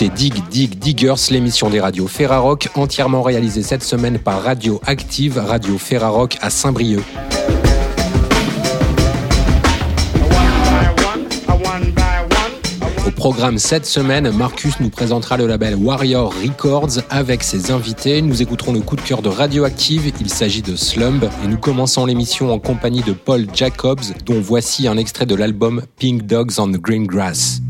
écoutez Dig Dig Diggers, l'émission des radios Ferrarock, entièrement réalisée cette semaine par Radio Active, Radio Ferrarock à Saint-Brieuc. Au programme cette semaine, Marcus nous présentera le label Warrior Records avec ses invités. Nous écouterons le coup de cœur de Radioactive, il s'agit de Slumb, et nous commençons l'émission en compagnie de Paul Jacobs, dont voici un extrait de l'album Pink Dogs on the Green Grass.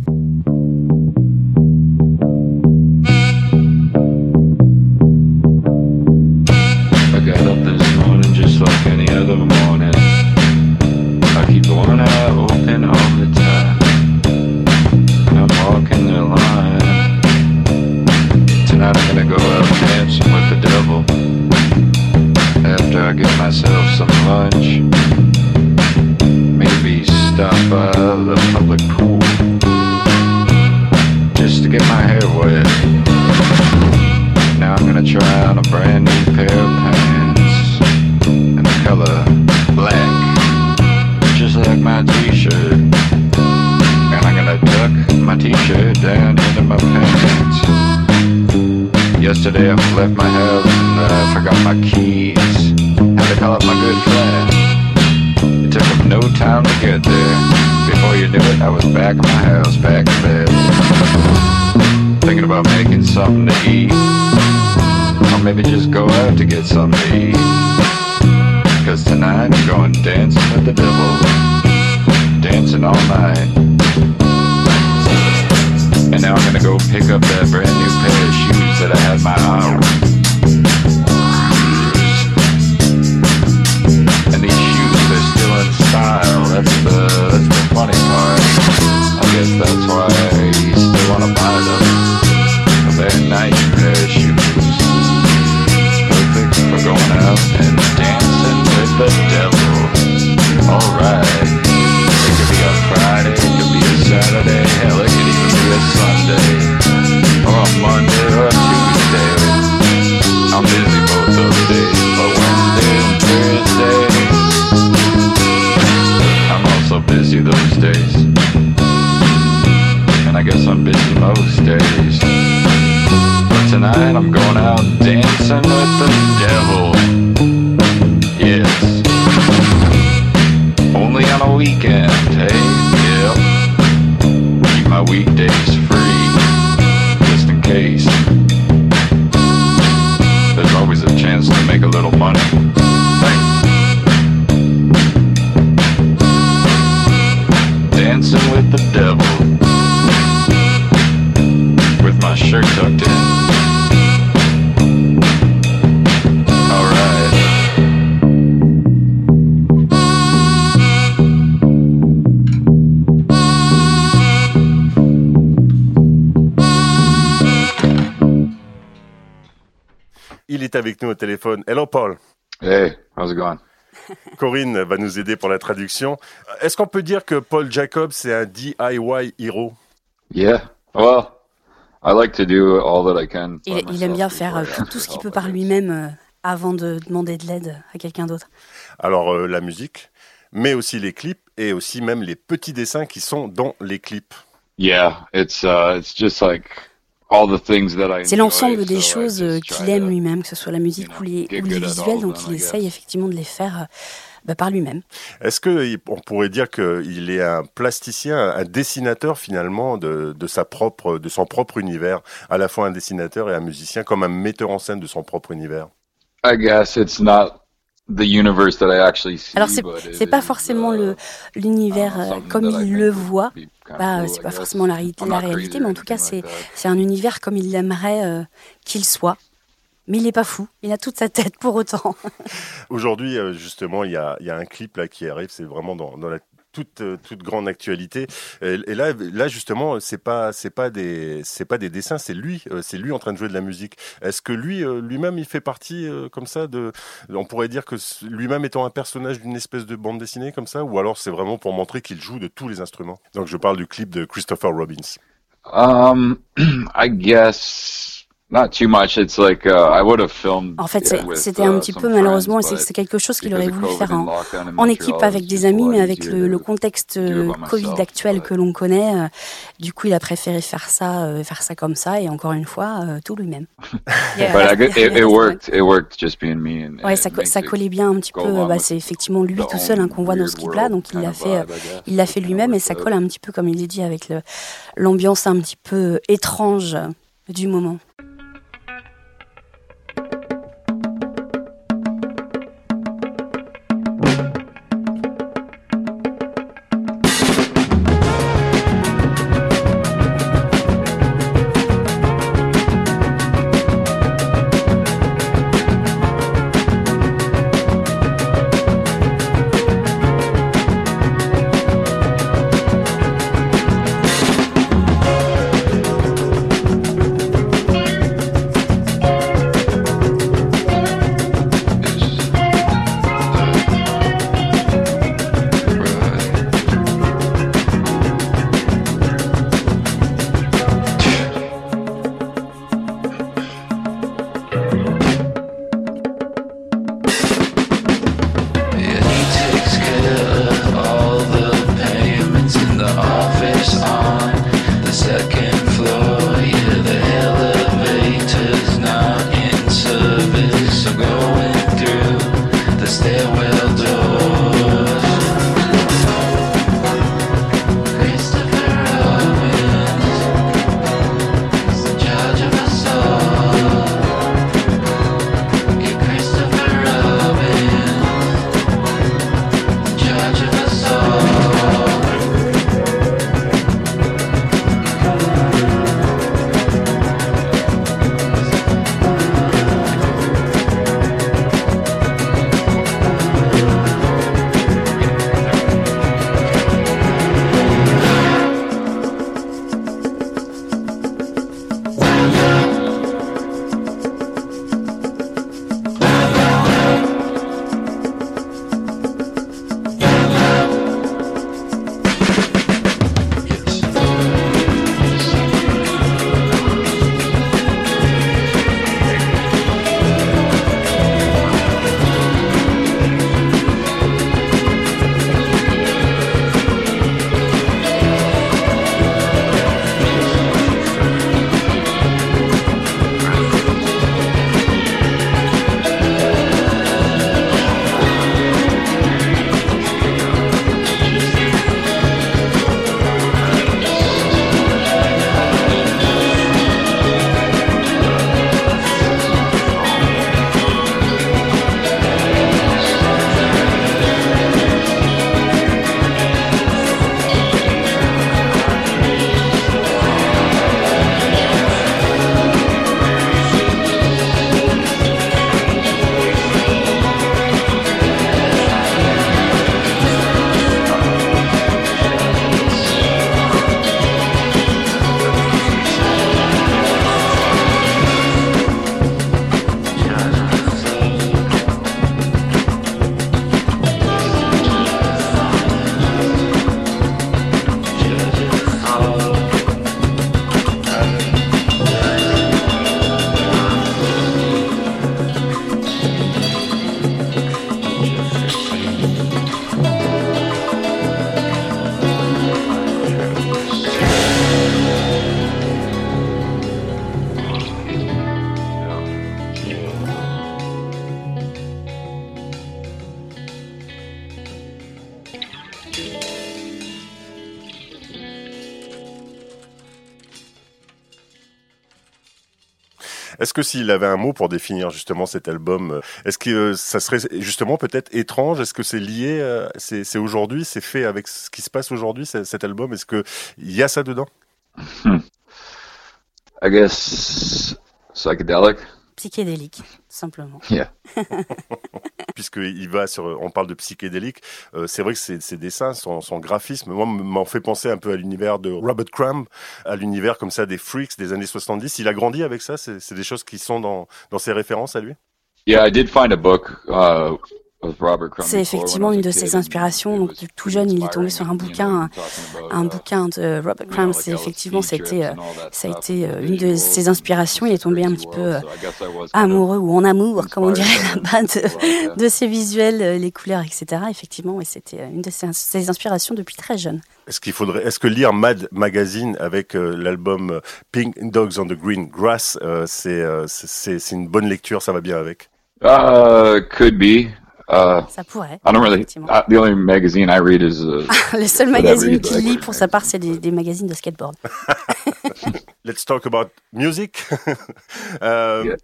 something to eat. Or maybe just go out to get something to eat. Cause tonight I'm going dancing with the devil. Dancing all night. And now I'm gonna go pick up that brand new pair of shoes that I had my eye on. And these shoes, they're still in style. That's the, that's the funny part. I guess that's why you still wanna buy them. They're nice pair of shoes. It's perfect for going out and dancing with the devil. Alright. It could be a Friday, it could be a Saturday, hell, it could even be a Sunday. Or a Monday or a Tuesday. I'm busy both those days, but Wednesday and Thursday. I'm also busy those days. And I guess I'm busy most days. Tonight I'm going out dancing with the devil. Yes. Only on a weekend, hey? yeah. Keep my weekdays avec nous au téléphone. Hello Paul. Hey, how's it going? Corinne va nous aider pour la traduction. Est-ce qu'on peut dire que Paul Jacobs est un DIY hero? Yeah. Well, I like to do all that I can. Il, aime bien faire euh, tout, ce qu'il peut par lui-même euh, avant de demander de l'aide à quelqu'un d'autre. Alors euh, la musique, mais aussi les clips et aussi même les petits dessins qui sont dans les clips. Yeah, it's uh, it's just like c'est l'ensemble des choses qu'il aime lui-même, que ce soit la musique ou les, visuels, donc il essaye effectivement de les faire euh, bah, par lui-même. Est-ce qu'on pourrait dire qu'il est un plasticien, un dessinateur finalement de, sa propre, de son propre univers, à la fois un dessinateur et un musicien, comme un metteur en scène de son propre univers? I guess it's not alors c'est pas forcément le l'univers euh, comme il le voit, bah, c'est pas forcément la, la réalité, mais en tout cas c'est c'est un univers comme il aimerait euh, qu'il soit. Mais il n'est pas fou, il a toute sa tête pour autant. Aujourd'hui, euh, justement, il y a, y a, un clip là qui arrive, c'est vraiment dans, dans la toute, euh, toute grande actualité. Et, là, là justement, c'est pas c'est pas des c'est pas des dessins, c'est lui, euh, c'est lui en train de jouer de la musique. Est-ce que lui euh, lui-même il fait partie comme ça de on pourrait dire que lui-même étant un personnage d'une espèce de bande dessinée comme ça ou alors c'est vraiment pour montrer qu'il joue de tous les instruments? Donc je parle du clip de Christopher Robbins. Um, I guess Not too much. It's like uh, I would have filmed. En fait, c'était un uh, petit peu malheureusement, c'est quelque chose qu'il aurait voulu faire en, en équipe avec des amis, mais avec le, le contexte Covid actuel que l'on connaît, euh, du coup, il a préféré faire ça, euh, faire ça comme ça, et encore une fois, euh, tout lui-même. Ouais, ça, ça collait bien un petit peu. Bah, c'est effectivement lui tout seul hein, qu'on voit dans ce clip-là, donc il l'a fait, il l'a fait lui-même, et ça colle un petit peu, comme il est dit, avec l'ambiance un petit peu étrange du moment. Que s'il avait un mot pour définir justement cet album, euh, est-ce que euh, ça serait justement peut-être étrange? Est-ce que c'est lié euh, C'est aujourd'hui C'est fait avec ce qui se passe aujourd'hui cet album? Est-ce que il y a ça dedans? Hmm. I guess psychedelic psychédélique, simplement. Puisqu'il va sur, on parle de psychédélique, euh, c'est vrai que ses, dessins, son, son graphisme, moi, m'en fait penser un peu à l'univers de Robert Crumb, à l'univers comme ça des freaks des années 70. Il a grandi avec ça, c'est des choses qui sont dans, dans ses références à lui? Yeah, I did find a book uh, C'est effectivement une de ses inspirations. Donc, tout jeune, il est tombé sur un bouquin, un, bouquin de Robert Crumb. C'est effectivement, c'était, euh, ça a été euh, une de ses inspirations. Il est tombé un petit peu euh, amoureux ou en amour, comme on dirait là-bas, de, de, ses visuels, les couleurs, etc. Effectivement, et c'était une de ses, inspirations depuis très jeune. Est-ce qu'il faudrait, est-ce que lire Mad Magazine avec l'album Pink Dogs on the Green Grass, c'est, c'est, c'est une bonne lecture, ça va bien avec? Uh, could be. Uh, ça pourrait. I don't really. Uh, the only magazine I read is. Uh, Le seul magazine qu'il lit pour sa part, c'est des, des magazines de skateboard. Let's talk about music. euh,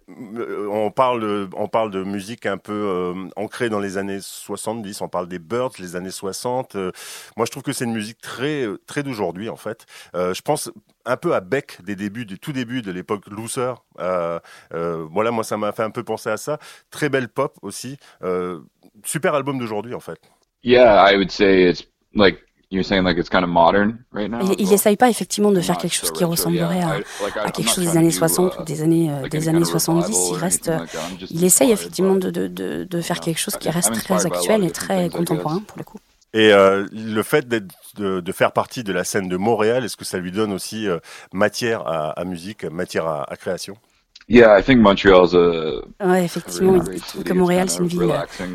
On parle, de, on parle de musique un peu euh, ancrée dans les années 70. On parle des Birds, les années 60. Euh, moi, je trouve que c'est une musique très, très d'aujourd'hui, en fait. Euh, je pense un peu à Beck des débuts, du tout début de l'époque. Euh, euh, voilà, moi, ça m'a fait un peu penser à ça. Très belle pop aussi. Euh, super album d'aujourd'hui, en fait. Yeah, I would say it's like You're saying like it's kind of modern right now. Il n'essaye pas effectivement de faire quelque chose qui ressemblerait à, à quelque chose des années 60 ou des années, des années 70. Il reste, il essaye effectivement de, de, de, de faire quelque chose qui reste très actuel et très contemporain pour le coup. Et euh, le fait d'être, de, de, faire partie de la scène de Montréal, est-ce que ça lui donne aussi euh, matière à, à, musique, matière à, à création? Yeah, I think Montreal's a ouais, effectivement, il trouve que Montréal c'est une ville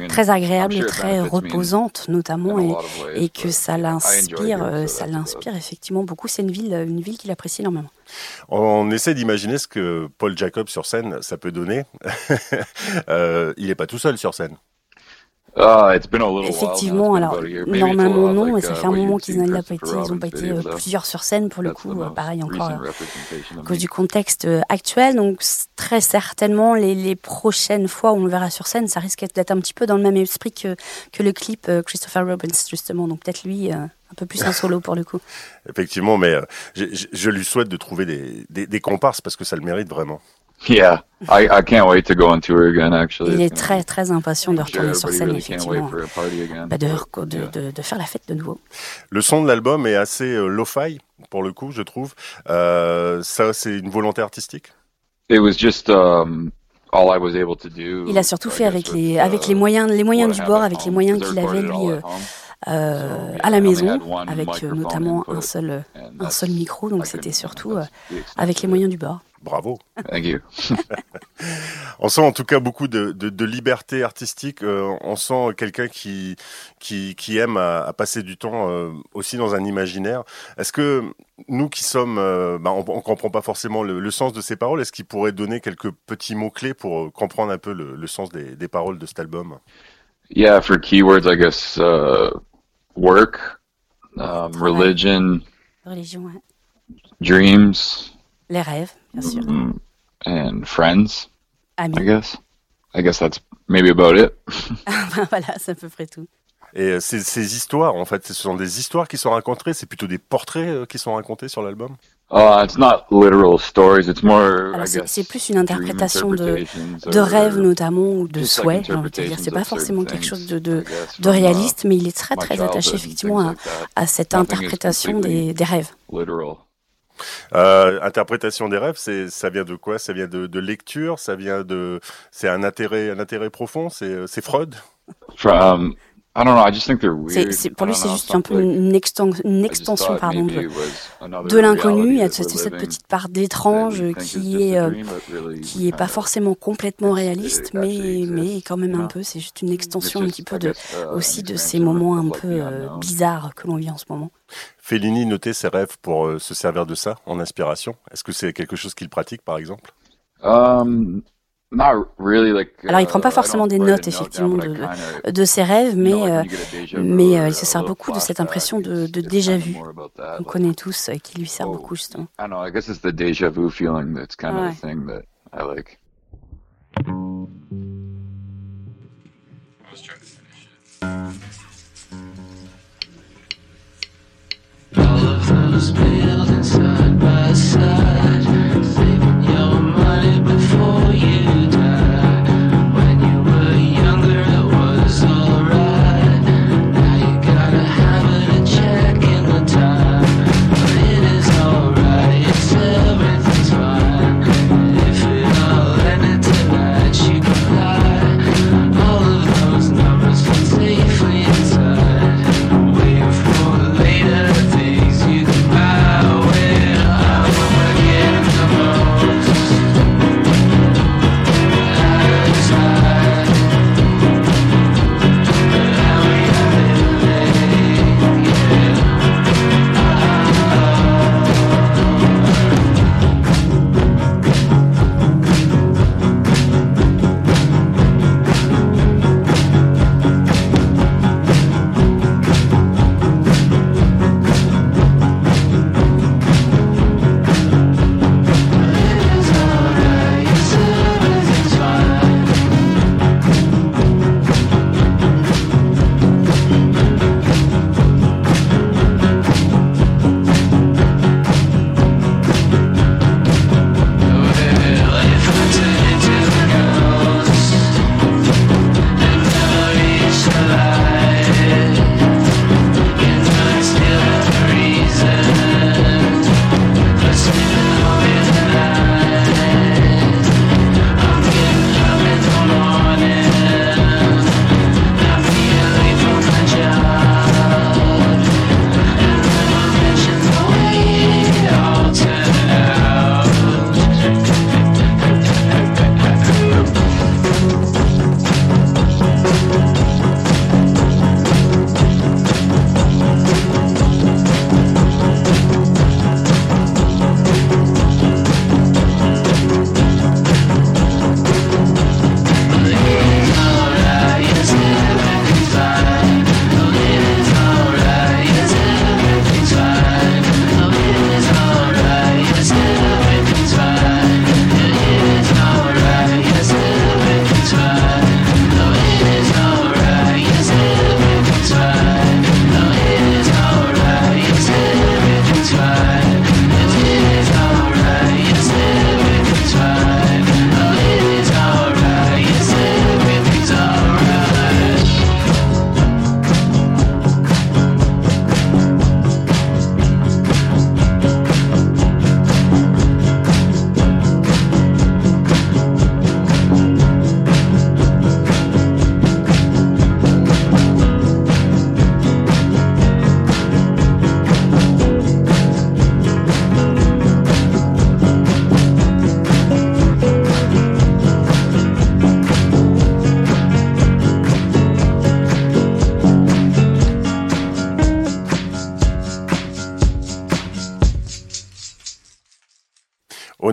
très agréable et très reposante notamment et, et que ça l'inspire, euh, ça l'inspire effectivement beaucoup. C'est une ville, une ville qu'il apprécie énormément. On essaie d'imaginer ce que Paul Jacob sur scène ça peut donner. euh, il n'est pas tout seul sur scène. Ah, Effectivement, alors normalement non, mais ça fait un moment qu'ils n'ont pas été, ils ont pas été euh, plusieurs sur scène pour le coup, euh, pareil encore à cause du contexte euh, actuel. Donc très certainement les, les, prochaines fois où on le verra sur scène, ça risque d'être un petit peu dans le même esprit que, que le clip Christopher Robbins justement. Donc peut-être lui un peu plus un solo pour le coup. Effectivement, mais je, je, lui souhaite de trouver des, des, des comparses parce que ça le mérite vraiment. Yeah, I, I can't wait to go on tour again, actually. Il est très très impatient de retourner sur scène, effectivement, bah de, de, de, de, faire la fête de nouveau. Le son de l'album est assez euh, lo-fi, pour le coup, je trouve. Euh, ça, c'est une volonté artistique? It was just, um, all I was able to do, Il a surtout fait avec les, avec les moyens, les moyens du bord, avec les moyens qu'il avait, lui, euh, à la maison, avec euh, notamment un seul, un seul micro, donc c'était surtout euh, avec les moyens du bord. Bravo. Thank you. on sent en tout cas beaucoup de, de, de liberté artistique. Euh, on sent quelqu'un qui, qui, qui aime à, à, passer du temps euh, aussi dans un imaginaire. Est-ce que nous qui sommes, euh, bah, on, on comprend pas forcément le, le sens de ces paroles, est-ce qu'il pourrait donner quelques petits mots clés pour comprendre un peu le, le sens des, des, paroles de cet album? Yeah, for keywords, I guess uh, work, um, religion, religion, ouais. dreams. Les rêves, bien sûr. Mm, and friends. Amis. I guess. I guess that's maybe about it. voilà, c'est à peu près tout. Et euh, ces, ces, histoires, en fait, ce sont des histoires qui sont racontées, c'est plutôt des portraits euh, qui sont racontés sur l'album? Uh, it's not literal stories, it's more, c'est plus une interprétation de, de rêves notamment ou de souhaits, j'ai envie de dire. C'est pas forcément quelque chose de, de, de réaliste, mais il est très très attaché effectivement à, à cette interprétation des, des rêves. Euh, interprétation des rêves, c'est ça vient de quoi? Ça vient de, de, lecture, ça vient de, c'est un intérêt, un intérêt profond? C'est c'est Freud? From, I don't know, I just think they're weird. C'est, pour lui, c'est juste un peu une, extension, une extension pardon, de, de l'inconnu. Il y a cette, cette petite part d'étrange qui est euh, qui est pas forcément complètement réaliste, mais mais quand même un peu. C'est juste une extension un petit peu de aussi de ces moments un peu euh, bizarres que l'on vit en ce moment. Fellini notait ses rêves pour euh, se servir de ça en inspiration. Est-ce que c'est quelque chose qu'il pratique, par exemple? Um, Alors, il prend pas uh, forcément des notes, effectivement, de, de ses rêves, mais, euh, mais euh, il se sert beaucoup de cette impression de, de déjà vu. On connaît tous, euh, qui lui sert oh, beaucoup, justement.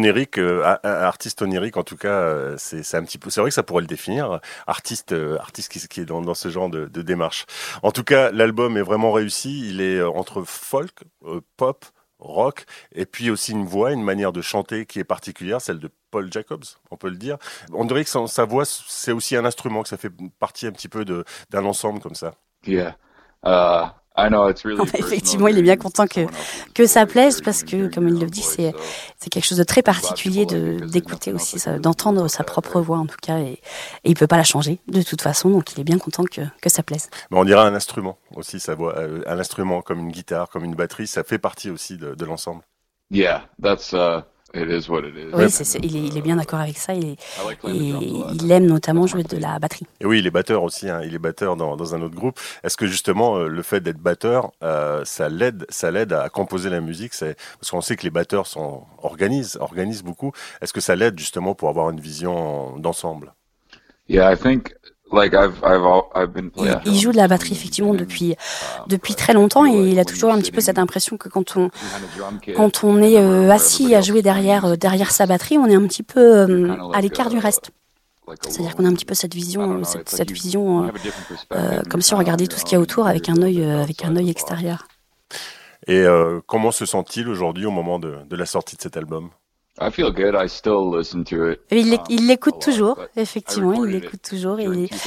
Onirique, artiste onirique en tout cas, c'est un petit peu. C'est vrai que ça pourrait le définir, artiste, artiste qui, est dans, dans, ce genre de, démarche. En tout cas, l'album est vraiment réussi. Il est entre folk, pop, rock, et puis aussi une voix, une manière de chanter qui est particulière, celle de Paul Jacobs, on peut le dire. On dirait que sa, voix, c'est aussi un instrument, que ça fait partie un petit peu d'un ensemble comme ça. Uh, effectivement, il est bien content que, que ça plaise parce que, comme il le dit, c'est, c'est quelque chose de très particulier de, d'écouter aussi, d'entendre sa propre voix en tout cas, et, et il peut pas la changer de toute façon, donc il est bien content que, que ça plaise. Mais on dirait un instrument aussi, sa voix, euh, un instrument comme une guitare, comme une batterie, ça fait partie aussi de, de l'ensemble. Yeah, that's. Uh... Oui, il, est, bien d'accord avec ça. Il, il aime notamment jouer de la batterie. Et oui, il est batteur aussi. Hein. Il est batteur dans, un autre groupe. Est-ce que justement euh, le fait d'être batteur, euh, ça l'aide, ça l'aide à composer la musique? C'est parce qu'on sait que les batteurs sont organisent, organisent beaucoup. Est-ce que ça l'aide justement pour avoir une vision d'ensemble? Yeah, I think il, joue de la batterie effectivement depuis depuis très longtemps et il a toujours un petit peu cette impression que quand on quand on est euh, assis à jouer derrière euh, derrière sa batterie, on est un petit peu euh, à l'écart du reste. C'est-à-dire qu'on a un petit peu cette vision cette, cette vision comme si on regardait tout ce qu'il y a autour avec un œil avec un œil extérieur. Et comment se sent-il aujourd'hui au moment de, de la sortie de cet album? I feel good. I still listen to it. Il l'écoute toujours, effectivement, il l'écoute toujours.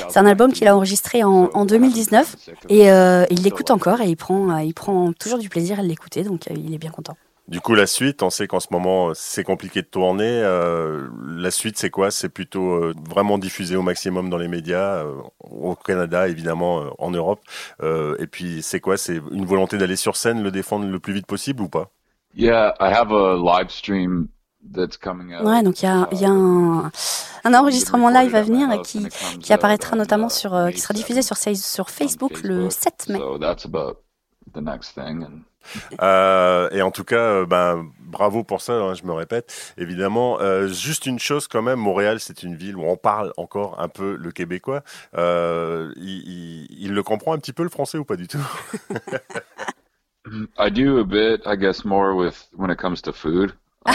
C'est un album qu'il a enregistré en, en 2019 et euh, il l'écoute encore et il prend, il prend toujours du plaisir à l'écouter, donc euh, il est bien content. Du coup, la suite, on sait qu'en ce moment, c'est compliqué de tourner. Euh, la suite, c'est quoi? C'est plutôt vraiment diffusé au maximum dans les médias, au Canada, évidemment, en Europe. et puis, c'est quoi? C'est une volonté d'aller sur scène, le défendre le plus vite possible ou pas? Yeah, I have a live stream Ouais, donc il y a, y a un, un, enregistrement live à venir qui, qui apparaîtra notamment sur, euh, qui sera diffusé sur, sur Facebook le 7 mai. Euh, et en tout cas, euh, ben, bravo pour ça, hein, je me répète. Évidemment, euh, juste une chose quand même, Montréal, c'est une ville où on parle encore un peu le québécois. Euh, il, il, il, le comprend un petit peu le français ou pas du tout? I do a bit, I guess, more with when it comes to food.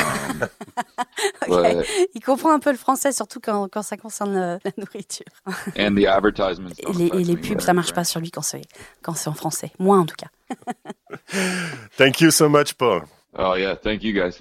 Il comprend un peu le français, surtout quand, quand ça concerne euh, la, nourriture. et les, et les pubs, ça marche pas sur lui quand c'est quand c'est en français. Moi, en tout cas. thank you so much, Paul. Oh yeah, thank you guys.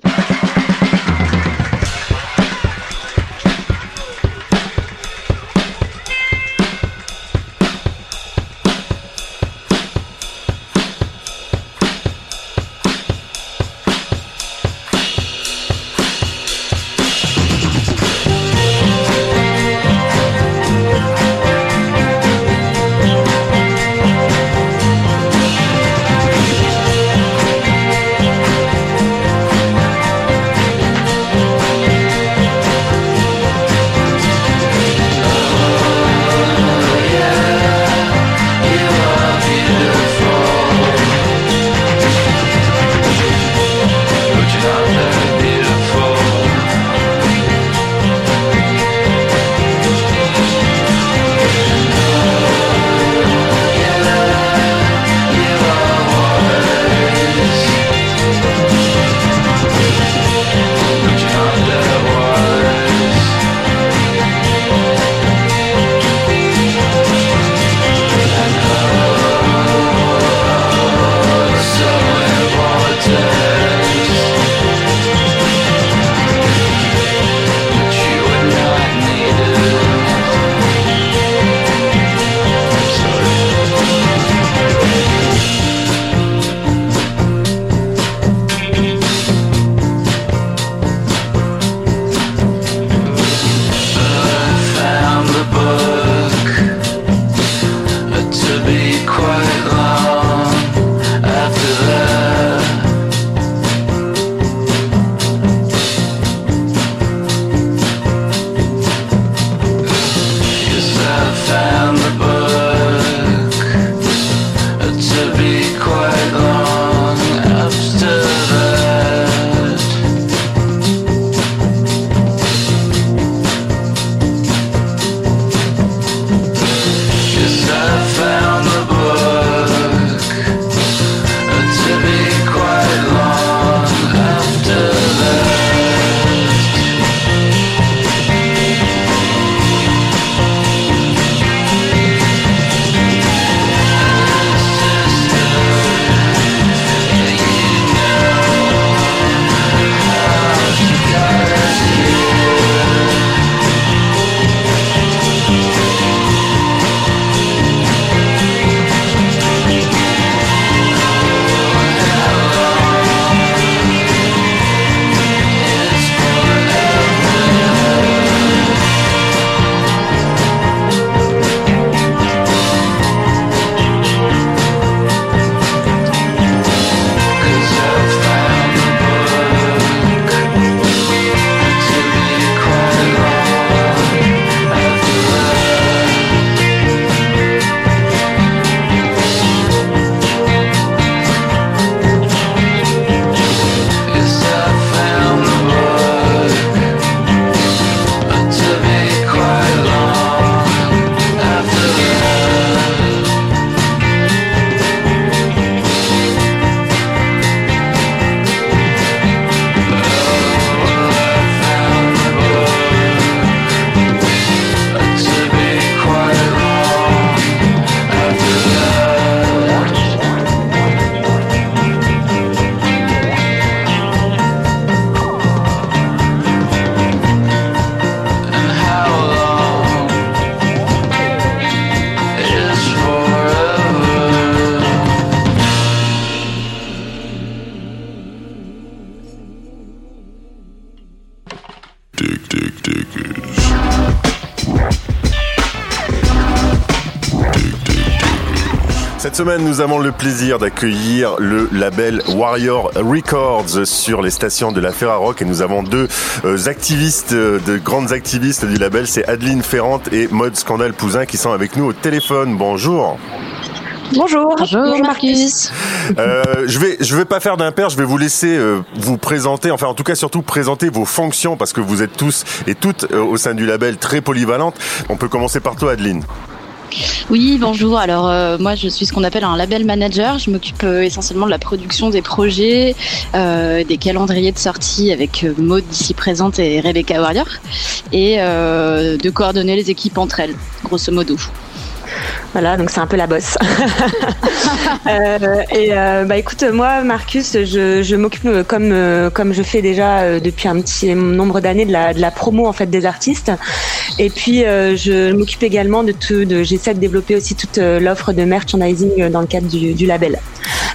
Cette semaine, nous avons le plaisir d'accueillir le label Warrior Records sur les stations de la Ferrarock et nous avons deux euh, activistes, euh, de grandes activistes du label, c'est Adeline Ferrante et Mode Scandale Pouzin qui sont avec nous au téléphone. Bonjour. Bonjour. Bonjour, Marcus. Euh, je vais je vais pas faire d'impair, je vais vous laisser euh, vous présenter, enfin en tout cas surtout présenter vos fonctions parce que vous êtes tous et toutes euh, au sein du label très polyvalentes. On peut commencer par toi, Adeline. Oui, bonjour. Alors euh, moi, je suis ce qu'on appelle un label manager. Je m'occupe euh, essentiellement de la production des projets, euh, des calendriers de sortie avec Maud d'ici présente et Rebecca Warrior, et de coordonner les équipes entre elles, grosso modo. Voilà, donc c'est un peu la bosse. euh, et euh, bah écoute, moi, Marcus, je, je m'occupe euh, comme comme je fais déjà depuis un petit nombre d'années de la, de la promo en fait des artistes. Et puis je m'occupe également de tout. J'essaie de développer aussi toute l'offre de merchandising dans le cadre du, du label.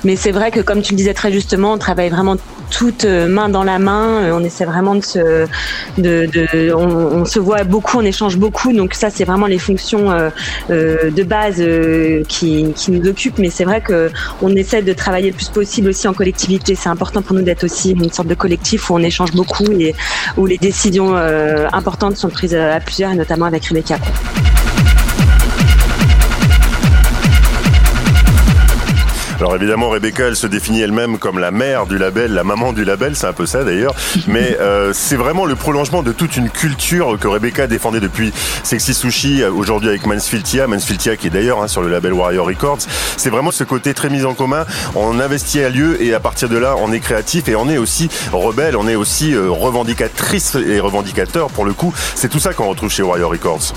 Mais c'est vrai que comme tu le disais très justement, on travaille vraiment toutes main dans la main. On essaie vraiment de se, de, de on, se voit beaucoup, on échange beaucoup. Donc ça, c'est vraiment les fonctions de base euh, qui, qui, nous occupent. Mais c'est vrai que on essaie de travailler le plus possible aussi en collectivité. C'est important pour nous d'être aussi une sorte de collectif où on échange beaucoup et où les décisions euh, importantes sont prises à plusieurs et notamment avec Rebecca. Alors évidemment, Rebecca, elle se définit elle-même comme la mère du label, la maman du label, c'est un peu ça d'ailleurs. Mais euh, c'est vraiment le prolongement de toute une culture que Rebecca défendait depuis Sexy Sushi, euh, aujourd'hui avec Mansfield Tia, Mansfield Tia qui est d'ailleurs hein, sur le label Warrior Records. C'est vraiment ce côté très mis en commun. On investit à lieu et à partir de là, on est créatif et on est aussi rebelle, on est aussi euh, revendicatrice et revendicateur pour le coup. C'est tout ça qu'on retrouve chez Warrior Records.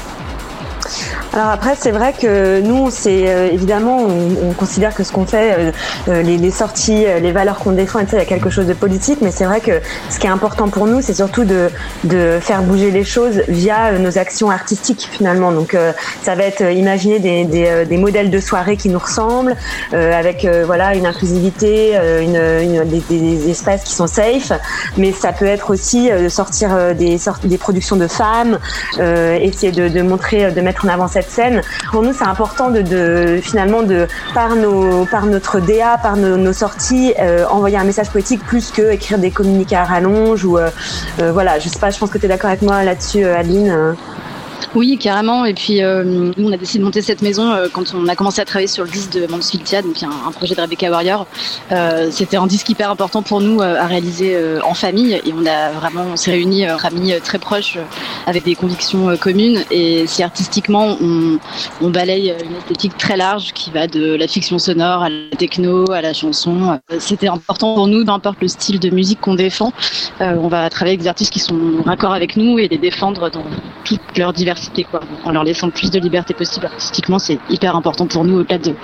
Alors après, c'est vrai que nous, c'est euh, évidemment, on, on, considère que ce qu'on fait, euh, euh les, les, sorties, euh, les valeurs qu'on défend, etc., il y a quelque chose de politique, mais c'est vrai que ce qui est important pour nous, c'est surtout de, de faire bouger les choses via nos actions artistiques finalement. Donc ça va être imaginer des, des, des, modèles de soirée qui nous ressemblent, avec voilà une inclusivité, une, une des, des, espaces qui sont safe, mais ça peut être aussi sortir des, des productions de femmes, essayer de, de montrer, de mettre en avant cette scène. Pour nous, c'est important de, de, finalement de par nos par notre DA, par nos, sorties, euh, envoyer un message poétique plus que écrire des communiqués à rallonge ou euh, euh, voilà. Je sais pas. Je pense que tu es d'accord avec moi là-dessus, Adeline. Oui, carrément. Et puis, euh, nous, on a décidé de monter cette maison euh, quand on a commencé à travailler sur le disque de Mansfield Tia, donc un, projet de Rebecca Warrior. Euh, C'était un disque hyper important pour nous euh, à réaliser euh, en famille. Et on a vraiment, on s'est réunis entre amis très proches avec des convictions communes. Et si artistiquement, on, on, balaye une esthétique très large qui va de la fiction sonore à la techno, à la chanson. C'était important pour nous, peu importe le style de musique qu'on défend. on va travailler avec des artistes qui sont raccord avec nous et les défendre dans toute leur diversité en leur laissant le plus de liberté possible artistiquement, c'est hyper important pour nous au-delà de,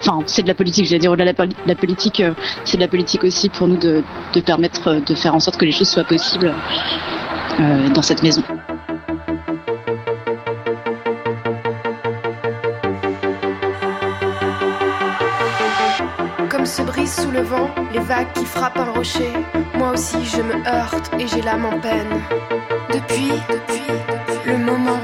enfin c'est de la politique, j'allais dire au-delà de la, politique, euh, c'est de la politique aussi pour nous de, permettre euh, de faire en sorte que les choses soient possibles euh, dans cette maison. Comme se brise sous le vent les vagues qui frappent un rocher, moi aussi je me heurte et j'ai l'âme en peine. Depuis, depuis, le moment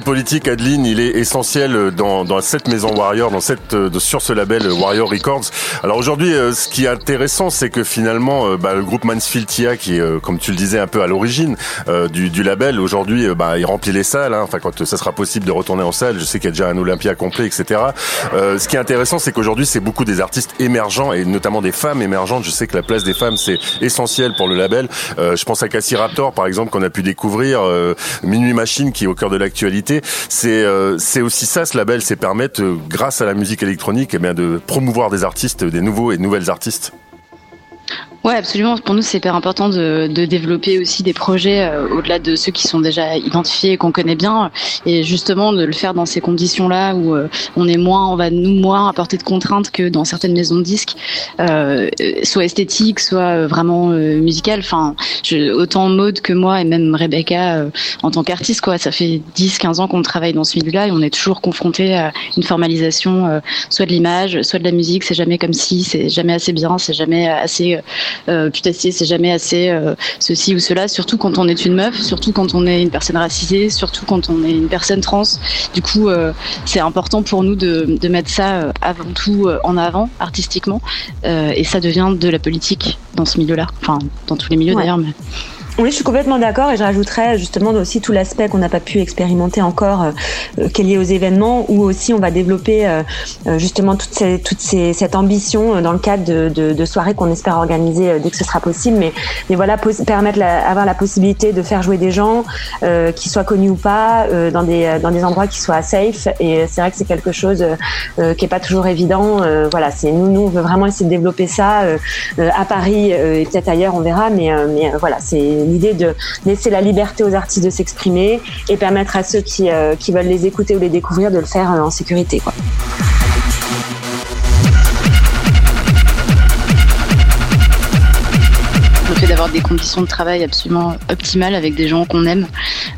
politique, Adeline, il est essentiel dans, cette maison Warrior, dans cette, sur ce label Warrior Records. Alors aujourd'hui, euh, ce qui est intéressant, c'est que finalement, euh, bah, le groupe Mansfield Tia, qui est, euh, comme tu le disais, un peu à l'origine du, du, label, aujourd'hui, bah, il remplit les salles. Hein. Enfin, quand ça sera possible de retourner en salle, je sais qu'il y a déjà un Olympia complet, etc. Euh, ce qui est intéressant, c'est qu'aujourd'hui, c'est beaucoup des artistes émergents et notamment des femmes émergentes. Je sais que la place des femmes, c'est essentiel pour le label. Euh, je pense à Cassie Raptor, par exemple, qu'on a pu découvrir, euh, Minuit Machine, qui est au cœur de l'actualité c'est euh, c'est aussi ça ce label, c'est permettre euh, grâce à la musique électronique, eh bien de promouvoir des artistes, des nouveaux et nouvelles artistes. Ouais, absolument. Pour nous, c'est hyper important de, de, développer aussi des projets euh, au-delà de ceux qui sont déjà identifiés et qu'on connaît bien, et justement de le faire dans ces conditions-là où euh, on est moins, on va nous moins apporter de contraintes que dans certaines maisons de disques, euh, soit esthétique, soit vraiment musicale. Enfin, je, autant Maude que moi et même Rebecca en tant qu'artiste, quoi. Ça fait 10-15 ans qu'on travaille dans ce milieu-là et on est toujours confronté à une formalisation, soit de l'image, soit de la musique. C'est jamais comme si, c'est jamais assez bien, c'est jamais assez euh, putassier, c'est jamais assez euh, ceci ou cela, surtout quand on est une meuf, surtout quand on est une personne racisée, surtout quand on est une personne trans. Du coup, euh, c'est important pour nous de, de mettre ça avant tout en avant artistiquement, et ça devient de la politique dans ce milieu-là, enfin dans tous les milieux d'ailleurs. Mais... Oui, je suis complètement d'accord et je rajouterais justement aussi tout l'aspect qu'on n'a pas pu expérimenter encore euh, euh, qui est lié aux événements où aussi on va développer euh, euh justement toute, cette ambition dans le cadre de, soirées qu'on espère organiser dès que ce sera possible. Mais, mais voilà, permettre la, avoir la possibilité de faire jouer des gens euh, qui soient connus ou pas dans, des, dans des endroits qui soient safe. Et c'est vrai que c'est quelque chose qui est pas toujours évident. voilà, nous, nous on veut vraiment essayer de développer ça à Paris et peut-être ailleurs, on verra. Mais, mais voilà, c'est l'idée de laisser la liberté aux artistes de s'exprimer et permettre à ceux qui, euh, veulent les écouter ou les découvrir de le faire euh, en sécurité. Des conditions de travail absolument optimales avec des gens qu'on aime.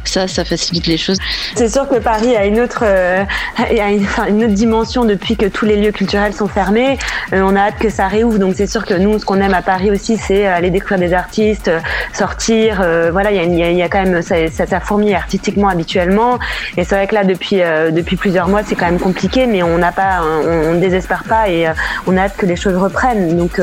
Ça, ça facilite les choses. C'est sûr que Paris a une autre, euh, une, autre dimension depuis que tous les lieux culturels sont fermés. Euh, on a hâte que ça réouvre. Donc c'est sûr que nous, ce qu'on aime à Paris aussi, c'est aller découvrir des artistes, sortir. Euh, voilà, il y a, quand même ça, ça, artistiquement habituellement. Et c'est vrai que là, depuis euh, depuis plusieurs mois, c'est quand même compliqué, mais on n'a pas, on, ne désespère pas et euh, on a hâte que les choses reprennent. Donc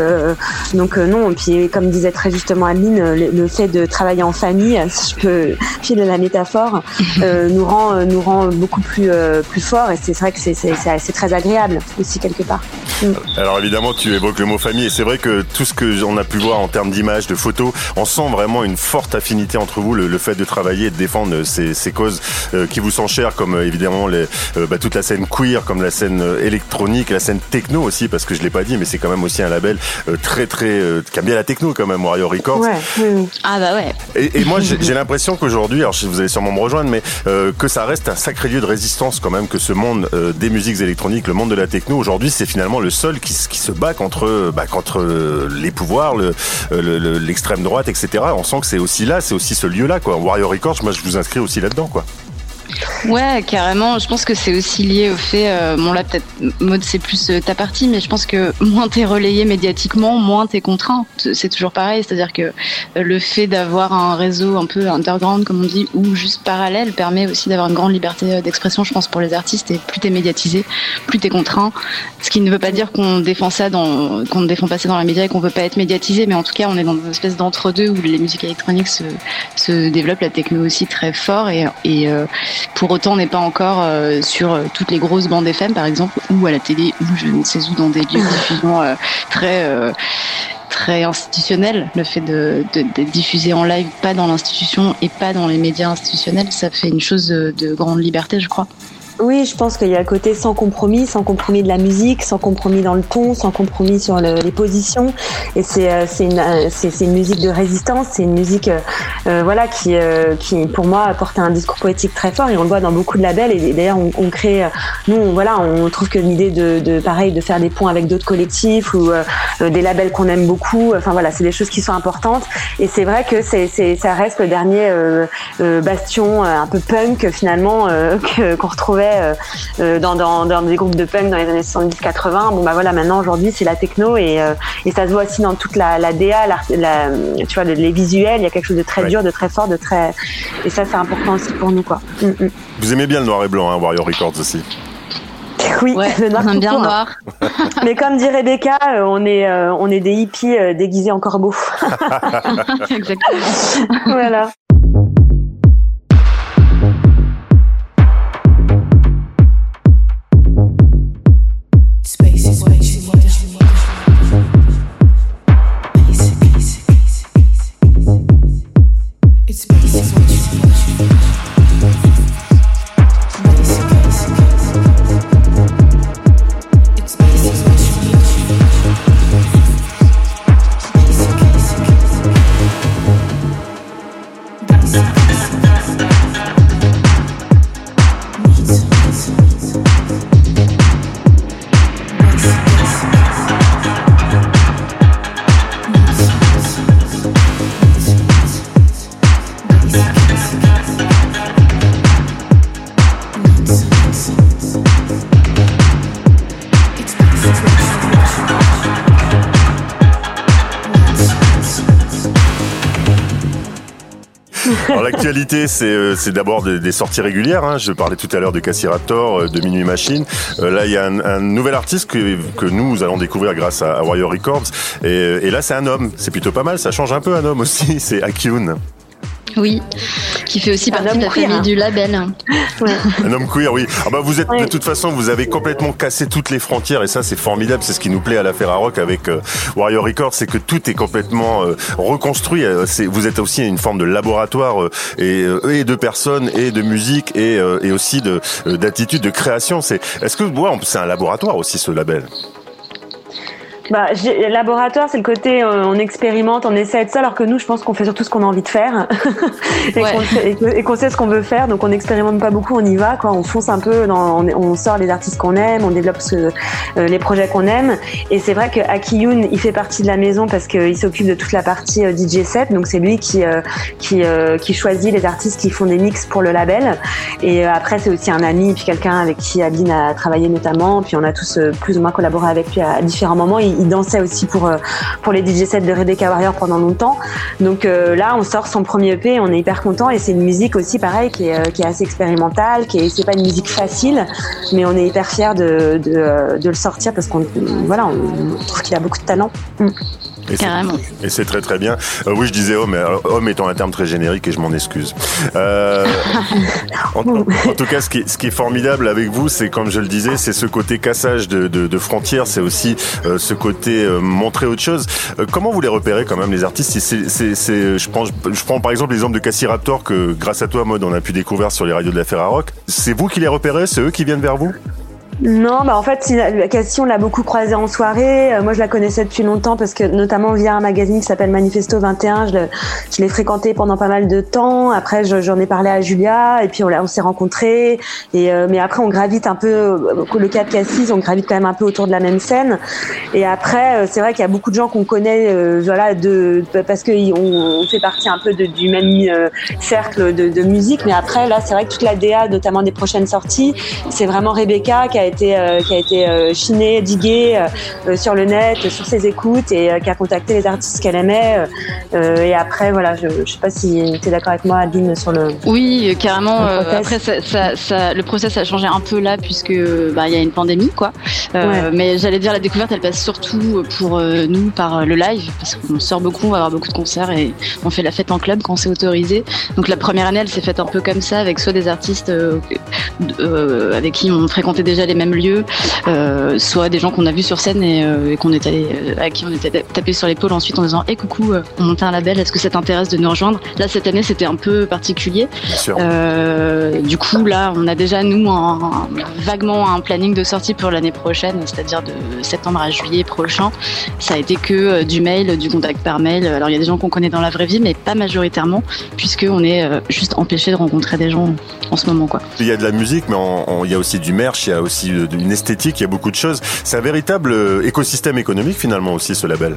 donc non. Et puis comme disait très justement Le, fait de travailler en famille, si je peux filer la métaphore, euh, nous rend euh, nous rend beaucoup plus euh, plus fort et c'est vrai que c'est très agréable aussi quelque part. Mm. Alors évidemment, tu évoques le mot famille et c'est vrai que tout ce que on a pu voir en termes d'images, de photos, on sent vraiment une forte affinité entre vous, le, fait de travailler et de défendre ces, ces causes qui vous sont chères, comme évidemment les, bah, toute la scène queer, comme la scène électronique, la scène techno aussi, parce que je l'ai pas dit, mais c'est quand même aussi un label très très qui aime bien la techno quand même, Warrior Records ah bah ouais. Et, moi j'ai l'impression qu'aujourd'hui, alors vous allez sûrement me rejoindre, mais euh, que ça reste un sacré lieu de résistance quand même, que ce monde euh, des musiques électroniques, le monde de la techno, aujourd'hui c'est finalement le seul qui, qui se bat contre, bah, contre les pouvoirs, l'extrême le, droite, etc. On sent que c'est aussi là, c'est aussi ce lieu-là, quoi. Warrior Records, moi je vous inscris aussi là-dedans, quoi. Ouais, carrément. Je pense que c'est aussi lié au fait, euh, bon là peut-être mode c'est plus euh, ta partie, mais je pense que moins t'es relayé médiatiquement, moins t'es contraint. C'est toujours pareil, c'est-à-dire que euh, le fait d'avoir un réseau un peu underground, comme on dit, ou juste parallèle, permet aussi d'avoir une grande liberté d'expression, je pense, pour les artistes. Et plus t'es médiatisé, plus t'es contraint. Ce qui ne veut pas dire qu'on défend ça dans, qu'on ne défend pas ça dans la média et qu'on veut pas être médiatisé, mais en tout cas, on est dans une espèce d'entre-deux où les musiques électroniques se, se développent, la techno aussi très fort et, et pour autant, on n'est pas encore euh, sur euh, toutes les grosses bandes FM, par exemple, ou à la télé, ou je ne sais où, dans des lieux de diffusion euh, très très institutionnels. Le fait de, de, diffuser en live, pas dans l'institution et pas dans les médias institutionnels, ça fait une chose de grande liberté, je crois. Oui, je pense qu'il y a un côté sans compromis, sans compromis de la musique, sans compromis dans le ton, sans compromis sur les positions. Et c'est euh, c'est une euh, c'est une musique de résistance, c'est une musique euh, euh voilà qui qui pour moi apporte un discours poétique très fort et on le voit dans beaucoup de labels. Et d'ailleurs on, crée, nous voilà, on trouve que l'idée de, de pareil de faire des ponts avec d'autres collectifs ou des labels qu'on aime beaucoup. Enfin voilà, c'est des choses qui sont importantes. Et c'est vrai que c'est ça reste le dernier bastion un peu punk finalement qu'on retrouvait euh, euh, dans, dans, dans, des groupes de punk dans les années 70-80. Bon bah voilà, maintenant aujourd'hui c'est la techno et, euh, et ça se voit aussi dans toute la, la DA, la, tu vois, les visuels. Il y a quelque chose de très dur, de très fort, de très et ça c'est important aussi pour nous quoi. Mm, mm. Vous aimez bien le noir et blanc, hein, Warrior Records aussi. Oui, le noir on aime bien le noir. Mais comme dit Rebecca, on est, on est des hippies déguisés en corbeaux. Exactement. voilà. L'actualité, c'est c'est d'abord des, sorties régulières. Hein. Je parlais tout à l'heure de Cassirator, de Minuit Machine. là, il y a un, nouvel artiste que, que nous allons découvrir grâce à, Warrior Records. Et, et là, c'est un homme. C'est plutôt pas mal. Ça change un peu un homme aussi. C'est Akyun. Oui, qui fait aussi partie de la famille du label. Un homme queer, oui. Ah bah vous êtes de toute façon, vous avez complètement cassé toutes les frontières et ça c'est formidable. C'est ce qui nous plaît à la Rock avec euh, Warrior Records, c'est que tout est complètement euh, reconstruit. Euh, vous êtes aussi une forme de laboratoire et, et de personnes et de musique et, et aussi de d'attitude de création. C'est est-ce que ouais, c'est un laboratoire aussi ce label? Bah, laboratoire, c'est le côté euh, on expérimente, on essaie de ça, alors que nous, je pense qu'on fait surtout ce qu'on a envie de faire et qu'on sait ce qu'on veut faire. Donc, on n'expérimente pas beaucoup, on y va, quoi. On fonce un peu, dans, on, sort les artistes qu'on aime, on développe ce, euh, les projets qu'on aime. Et c'est vrai que Akiyun, il fait partie de la maison parce qu'il s'occupe de toute la partie euh, DJ set. Donc, c'est lui qui qui, qui choisit les artistes qui font des mix pour le label. Et après, c'est aussi un ami, puis quelqu'un avec qui Aline a travaillé notamment. Puis on a tous plus ou moins collaboré avec lui à différents moments. Il, il dansait aussi pour euh, pour les DJ sets de Rebecca Warrior pendant longtemps. Donc euh, là, on sort son premier EP, on est hyper content et c'est une musique aussi pareil qui est, euh, qui est assez expérimentale, qui est c'est pas une musique facile, mais on est hyper fier de, de, de le sortir parce qu'on voilà, on trouve qu'il a beaucoup de talent. Mm. Et Carrément. Et c'est très très bien. Euh, oui, je disais homme, homme étant un terme très générique et je m'en excuse. Euh, en, tout cas, ce qui, est, ce qui est formidable avec vous, c'est comme je le disais, c'est ce côté cassage de, de, de frontières, c'est aussi euh, ce côté euh, montrer autre chose. comment vous les repérez quand même les artistes? C'est, c'est, c'est, je, prends, je prends par exemple l'exemple de Cassie Raptor que grâce à toi, Mode, on a pu découvrir sur les radios de la Ferrarock. C'est vous qui les repérez? C'est eux qui viennent vers vous? Non, bah en fait, Cassie, on l'a beaucoup croisée en soirée. Euh, moi, je la connaissais depuis longtemps parce que, notamment via un magazine qui s'appelle Manifesto 21, je, l'ai fréquenté pendant pas mal de temps. Après, j'en ai parlé à Julia et puis on, s'est rencontrés. Et euh, mais après, on gravite un peu. Euh, le cas de Cassie, on gravite quand même un peu autour de la même scène. Et après, c'est vrai qu'il y a beaucoup de gens qu'on connaît, voilà, de parce que on, fait partie un peu de, du même cercle de, de, musique. Mais après, là, c'est vrai que toute la DA, notamment des prochaines sorties, c'est vraiment Rebecca qui a été, euh, qui a été euh, chiné, digué euh, sur le net, sur ses écoutes et qui a contacté les artistes qu'elle aimait. et après, voilà, je, je sais pas si tu es d'accord avec moi, Adeline, sur le. Oui, carrément. après, ça, ça, le process a changé un peu là puisque bah, il y a une pandémie, quoi. Mais j'allais dire la découverte, elle passe surtout pour nous par le live parce qu'on sort beaucoup, on va avoir beaucoup de concerts et on fait la fête en club quand c'est autorisé. Donc la première année, elle s'est faite un peu comme ça avec soit des artistes avec qui on fréquentait déjà les mêmes lieux, euh, soit des gens qu'on a vus sur scène et, euh, qu'on est allé, euh, à qui on était tapé sur l'épaule ensuite en disant, hé coucou, on monte un label, est-ce que ça t'intéresse de nous rejoindre? Là cette année c'était un peu particulier. du coup là on a déjà nous un, vaguement un planning de sortie pour l'année prochaine, c'est-à-dire de septembre à juillet prochain. Ça a été que du mail, du contact par mail. Alors il y a des gens qu'on connaît dans la vraie vie, mais pas majoritairement, puisqu'on est juste empêché de rencontrer des gens en ce moment. Quoi. Il y a de la musique, mais il y a aussi du merch, il y a aussi d'une esthétique, il y a beaucoup de choses. C'est un véritable euh, écosystème économique finalement aussi ce label.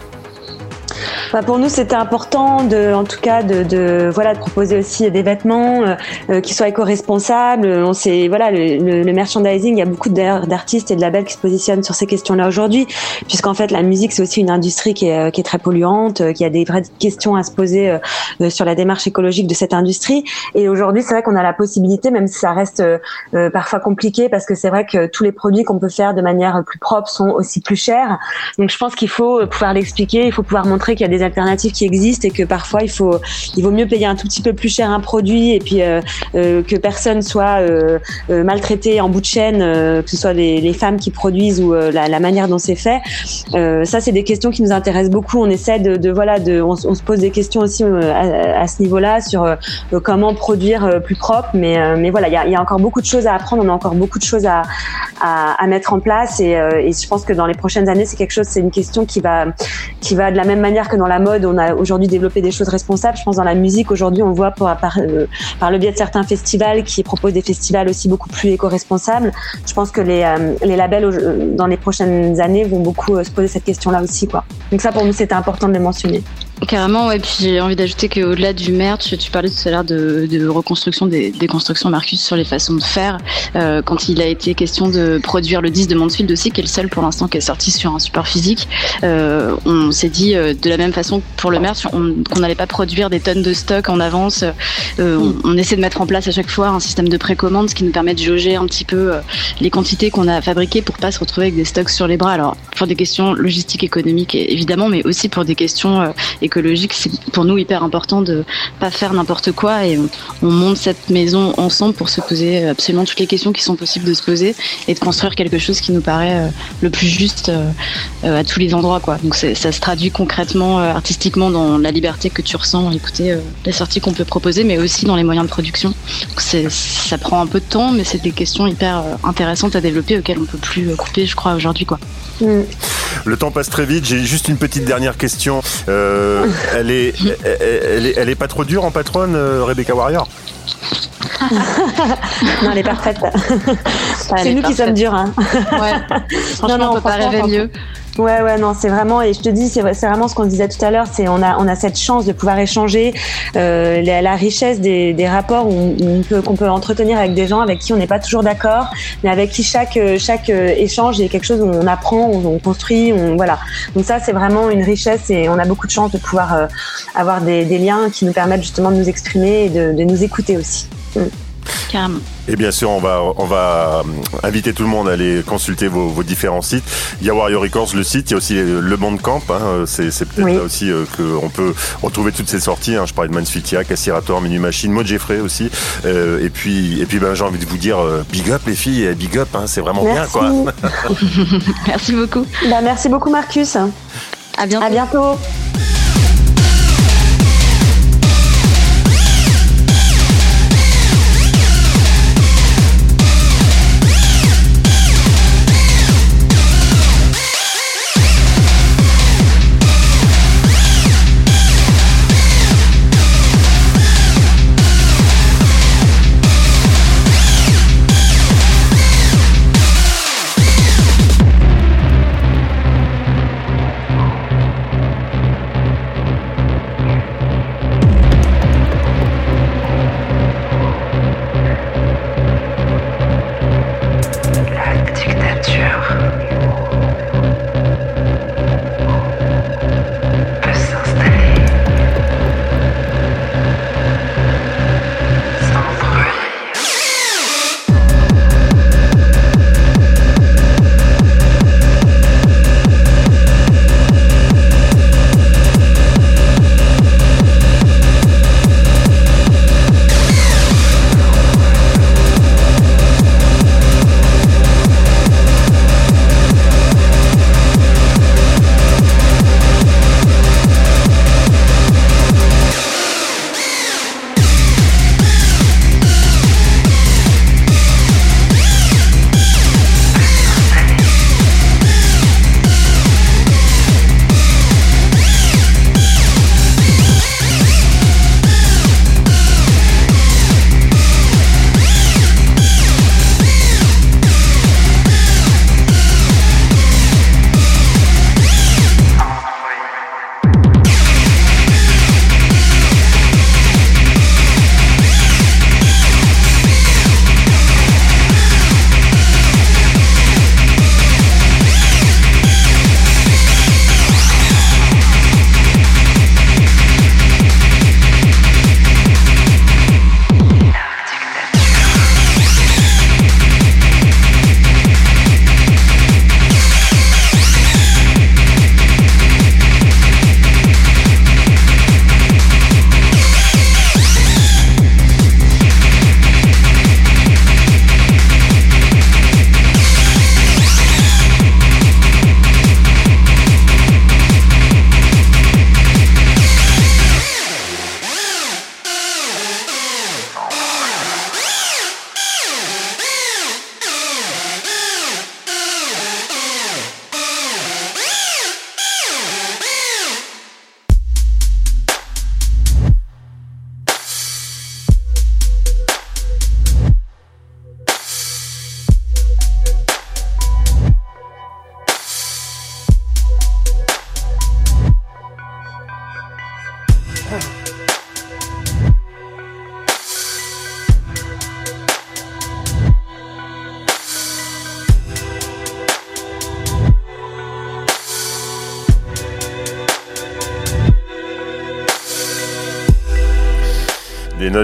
Bah pour nous, c'était important, de, en tout cas, de, de, voilà, de proposer aussi des vêtements euh, euh qui soient éco-responsables. On sait, voilà, le, le, merchandising, il y a beaucoup d'artistes et de labels qui se positionnent sur ces questions-là aujourd'hui, puisqu'en fait, la musique, c'est aussi une industrie qui est, euh, qui est très polluante, euh, qui a des vraies questions à se poser sur la démarche écologique de cette industrie. Et aujourd'hui, c'est vrai qu'on a la possibilité, même si ça reste parfois compliqué, parce que c'est vrai que tous les produits qu'on peut faire de manière plus propre sont aussi plus chers. Donc, je pense qu'il faut pouvoir l'expliquer, il faut pouvoir montrer qu'il y a des alternatives qui existent et que parfois il faut, il vaut mieux payer un tout petit peu plus cher un produit et puis euh, euh, que personne soit euh, maltraité en bout de chaîne, que ce soit les, femmes qui produisent ou la, manière dont c'est fait. ça, c'est des questions qui nous intéressent beaucoup. On essaie de, voilà, de, on, se pose des questions aussi à, ce niveau-là sur comment produire plus propre. Mais, mais voilà, il y a, encore beaucoup de choses à apprendre. On a encore beaucoup de choses à, à, mettre en place et, et je pense que dans les prochaines années, c'est quelque chose, c'est une question qui va, qui va de la même manière que dans la la mode, on a aujourd'hui développé des choses responsables. Je pense dans la musique, aujourd'hui, on voit par, euh, par, le biais de certains festivals qui proposent des festivals aussi beaucoup plus éco-responsables. Je pense que les, euh, les labels, dans les prochaines années, vont beaucoup euh, se poser cette question-là aussi. Quoi. Donc ça, pour nous, c'était important de le mentionner. Carrément, ouais. Puis j'ai envie d'ajouter qu'au-delà du merch, tu parlais tout à l'heure de, de, reconstruction des, des, constructions Marcus sur les façons de faire. Euh, quand il a été question de produire le disque de Mansfield aussi, qui est le seul pour l'instant qui est sorti sur un support physique, euh, on s'est dit euh, de la même façon pour le merch, qu'on n'allait pas produire des tonnes de stock en avance. Euh, on, on, essaie de mettre en place à chaque fois un système de précommande, ce qui nous permet de jauger un petit peu euh, les quantités qu'on a fabriquées pour pas se retrouver avec des stocks sur les bras. Alors pour des questions logistiques, économiques évidemment, mais aussi pour des questions écologique, c'est pour nous hyper important de pas faire n'importe quoi et on, monte cette maison ensemble pour se poser absolument toutes les questions qui sont possibles de se poser et de construire quelque chose qui nous paraît euh, le plus juste euh, euh, à tous les endroits quoi. Donc ça se traduit concrètement artistiquement dans la liberté que tu ressens écouter les sorties qu'on peut proposer mais aussi dans les moyens de production. Donc ça prend un peu de temps mais c'est des questions hyper intéressantes à développer auxquelles on peut plus couper je crois aujourd'hui quoi. Mm. Le temps passe très vite. J'ai juste une petite dernière question. Euh, elle, est, elle, est, elle, est, pas trop dure en patronne, euh, Rebecca Warrior? Non, elle est parfaite. c'est nous qui sommes durs. Hein. Ouais. Franchement, non, non, on peut pas rêver mieux. Ouais, ouais, non, c'est vraiment, et je te dis, c'est vraiment ce qu'on disait tout à l'heure, c'est on a, on a cette chance de pouvoir échanger, euh, la, la, richesse des, des rapports qu'on peut, qu'on peut entretenir avec des gens avec qui on n'est pas toujours d'accord, mais avec qui chaque, chaque euh, échange est quelque chose où on apprend, on, on construit, on, voilà. Donc ça, c'est vraiment une richesse et on a beaucoup de chance de pouvoir euh, avoir des, des, liens qui nous permettent justement de nous exprimer et de, de nous écouter aussi. Et bien sûr, on va, on va euh, inviter tout le monde à aller consulter vos, vos différents sites. Il y a Warrior Records, le site. Il y a aussi le Monde Camp. Hein. C'est, peut-être là aussi euh, qu'on peut retrouver toutes ces sorties. Hein. Je parlais de Mansfield Cassirator, Menu Machine, Maud Jeffrey aussi. Euh, et puis, et puis ben, j'ai envie de vous dire euh, big up les filles, big up. Hein. C'est vraiment bien. Quoi. merci beaucoup. Bah, merci beaucoup Marcus. À bientôt. À bientôt.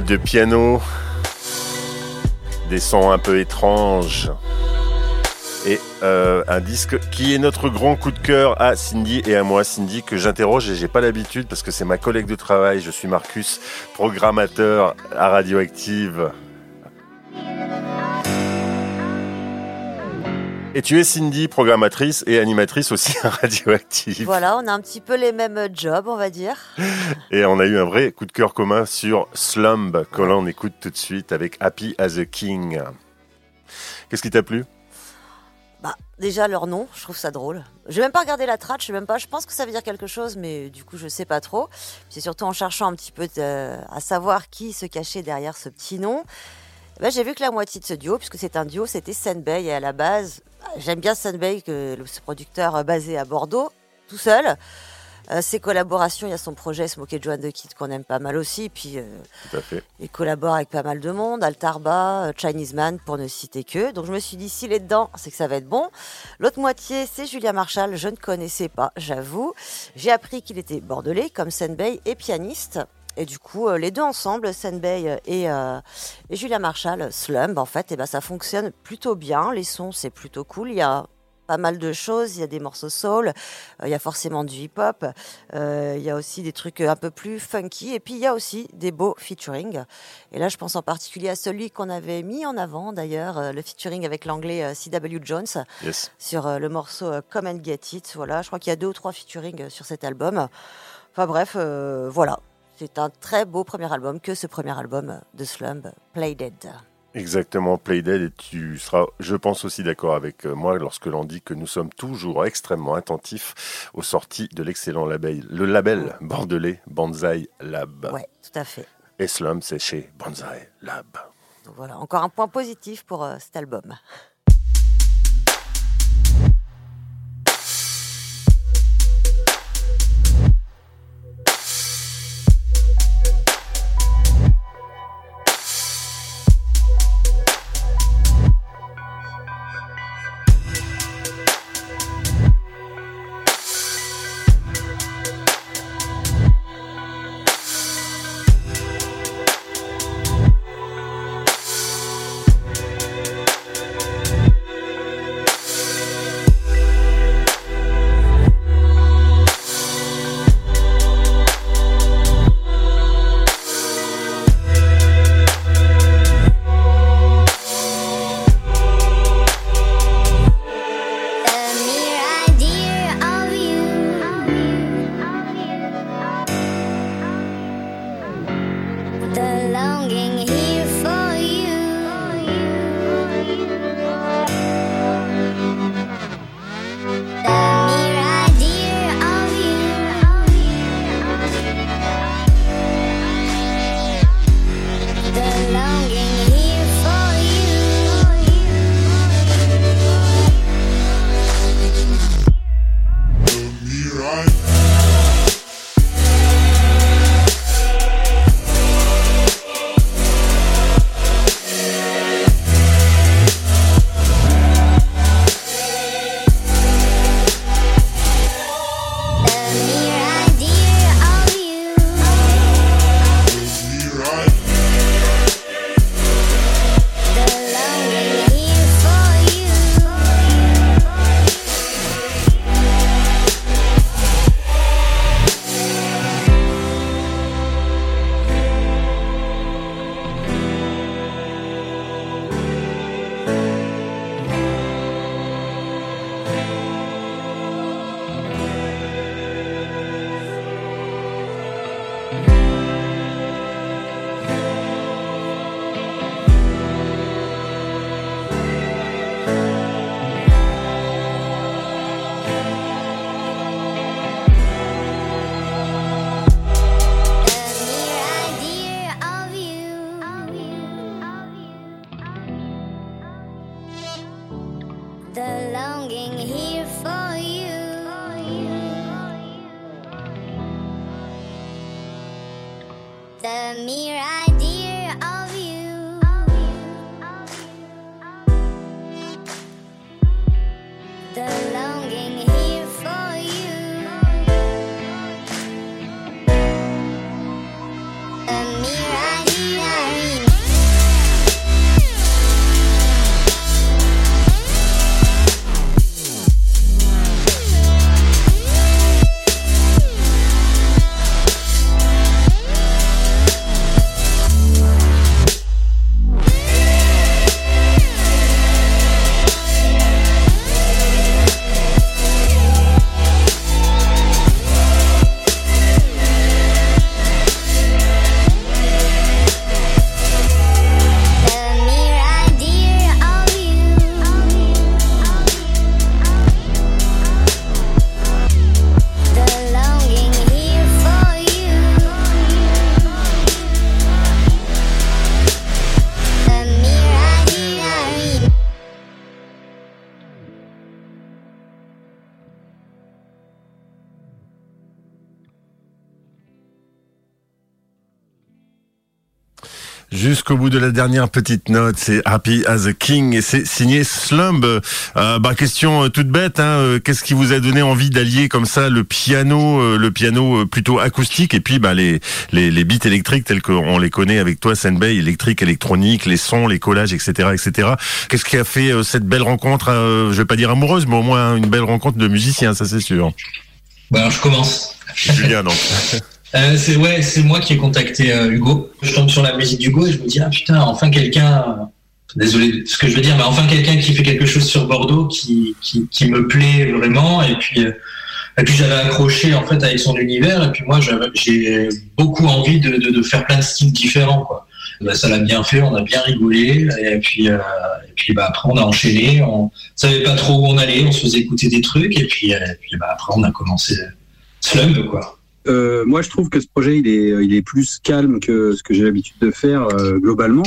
De piano, des sons un peu étranges. Et euh, un disque qui est notre grand coup de cœur à Cindy et à moi. Cindy que j'interroge et j'ai pas l'habitude parce que c'est ma collègue de travail. Je suis Marcus, programmateur à Radioactive. Et tu es Cindy, programmatrice et animatrice aussi à Radioactive. Voilà, on a un petit peu les mêmes jobs, on va dire. Et on a eu un vrai coup de cœur commun sur Slumb, que l'on écoute tout de suite avec Happy as a King. Qu'est-ce qui t'a plu? Bah, déjà leur nom, je trouve ça drôle. Je vais même pas regarder la trace, je sais même pas. Je pense que ça veut dire quelque chose, mais du coup, je sais pas trop. C'est surtout en cherchant un petit peu à savoir qui se cachait derrière ce petit nom. Eh ben, j'ai vu que la moitié de ce duo, puisque c'est un duo, c'était Senbei. Et à la base, j'aime bien Senbei, que ce producteur basé à Bordeaux, tout seul. Euh, ses collaborations, il y a son projet Smoke Joan de Kid qu'on aime pas mal aussi. Puis, euh, Il collabore avec pas mal de monde, Altarba, euh, Chinese Man, pour ne citer que. Donc je me suis dit, s'il est dedans, c'est que ça va être bon. L'autre moitié, c'est Julia Marshall. Je ne connaissais pas, j'avoue. J'ai appris qu'il était bordelais, comme Senbei, et pianiste. Et du coup, les deux ensemble, Senbei et, et Julia Marshall, Slumb, en fait, et ben, ça fonctionne plutôt bien. Les sons, c'est plutôt cool. Il y a pas mal de choses. Il y a des morceaux soul, euh, il y a forcément du hip-hop, euh, il y a aussi des trucs un peu plus funky, et puis il y a aussi des beaux featuring. Et là, je pense en particulier à celui qu'on avait mis en avant d'ailleurs, euh, le featuring avec l'anglais C.W. Jones sur le morceau Come and Get It. Voilà, je crois qu'il y a deux ou trois featuring sur cet album. Enfin bref, voilà. C'est un très beau premier album que ce premier album de Slumb, Play Dead. Exactement, Playdead, et tu seras, je pense aussi d'accord avec euh, moi lorsque l'on dit que nous sommes toujours extrêmement attentifs aux sorties de l'excellent label, le label bordelais Banzai Lab. Ouais, tout à fait. Et Slum, c'est chez Banzai Lab. Donc voilà, encore un point positif pour euh, cet album. Jusqu'au bout de la dernière petite note, c'est Happy as a King et c'est signé Slumb. Euh, bah question euh, toute bête, hein, euh, qu'est-ce qui vous a donné envie d'allier comme ça le piano, le piano plutôt acoustique et puis bah les les, les beats électriques tels qu'on les connaît avec toi, Senbei, électrique, électronique, les sons, les collages, etc., etc. Qu'est-ce qui a fait cette belle rencontre, je vais pas dire amoureuse, mais au moins une belle rencontre de musiciens, ça c'est sûr. Bah alors je commence. Julien donc. Euh, c'est ouais, c'est moi qui ai contacté euh, Hugo. Je tombe sur la musique d'Hugo et je me dis ah putain, enfin quelqu'un. Désolé de ce que je veux dire, mais enfin quelqu'un qui fait quelque chose sur Bordeaux qui, qui, qui me plaît vraiment. Et puis euh, et puis j'avais accroché en fait avec son univers. Et puis moi j'ai beaucoup envie de, de, de, faire plein de styles différents quoi. Bah, ça l'a bien fait, on a bien rigolé. Et puis et puis bah après on a enchaîné. On savait pas trop où on allait, on se faisait écouter des trucs. Et puis, et puis bah, après on a commencé Slump quoi. Euh, moi, je trouve que ce projet, il est, il est plus calme que ce que j'ai l'habitude de faire euh, globalement.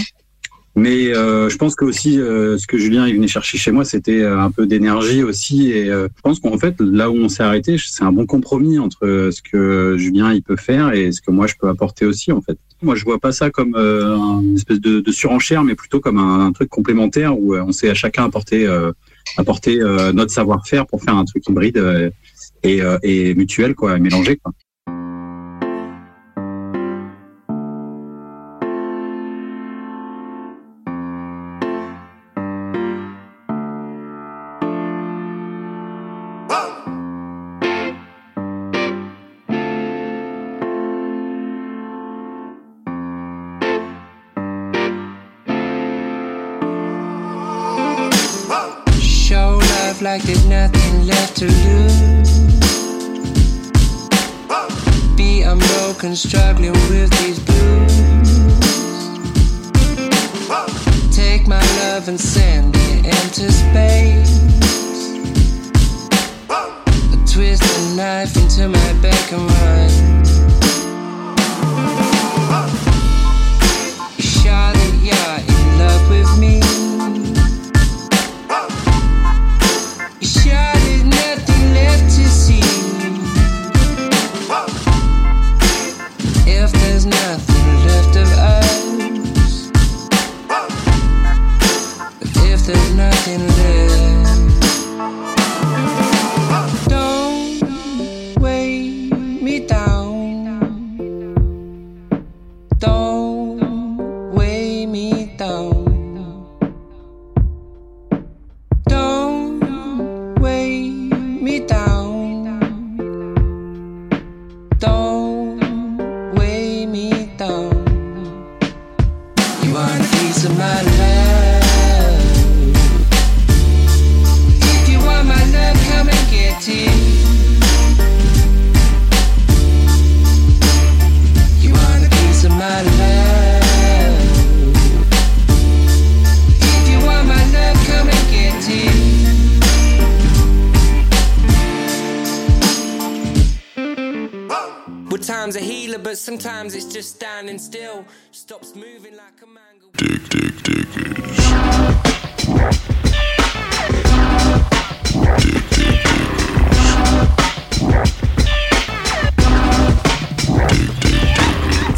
Mais euh, je pense que aussi, ce que Julien il venait chercher chez moi, c'était un peu d'énergie aussi. Et je pense qu'en fait, là où on s'est arrêté, c'est un bon compromis entre ce que Julien il peut faire et ce que moi je peux apporter aussi. En fait, moi, je vois pas ça comme une espèce de, de, surenchère, mais plutôt comme un, truc complémentaire où on sait à chacun apporter, apporter notre savoir-faire pour faire un truc hybride et, et mutuel, quoi, mélangé, quoi.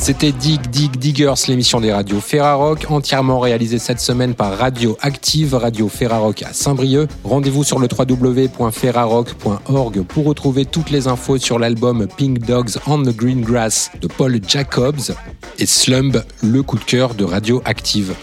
C'était Dig Dig Diggers, l'émission des radios Ferrarock, entièrement réalisée cette semaine par Radio Active, Radio Ferrarock à Saint-Brieuc. Rendez-vous sur le www.ferrarock.org pour retrouver toutes les infos sur l'album Pink Dogs on the Green Grass de Paul Jacobs et Slumb, le coup de cœur de Radio Active.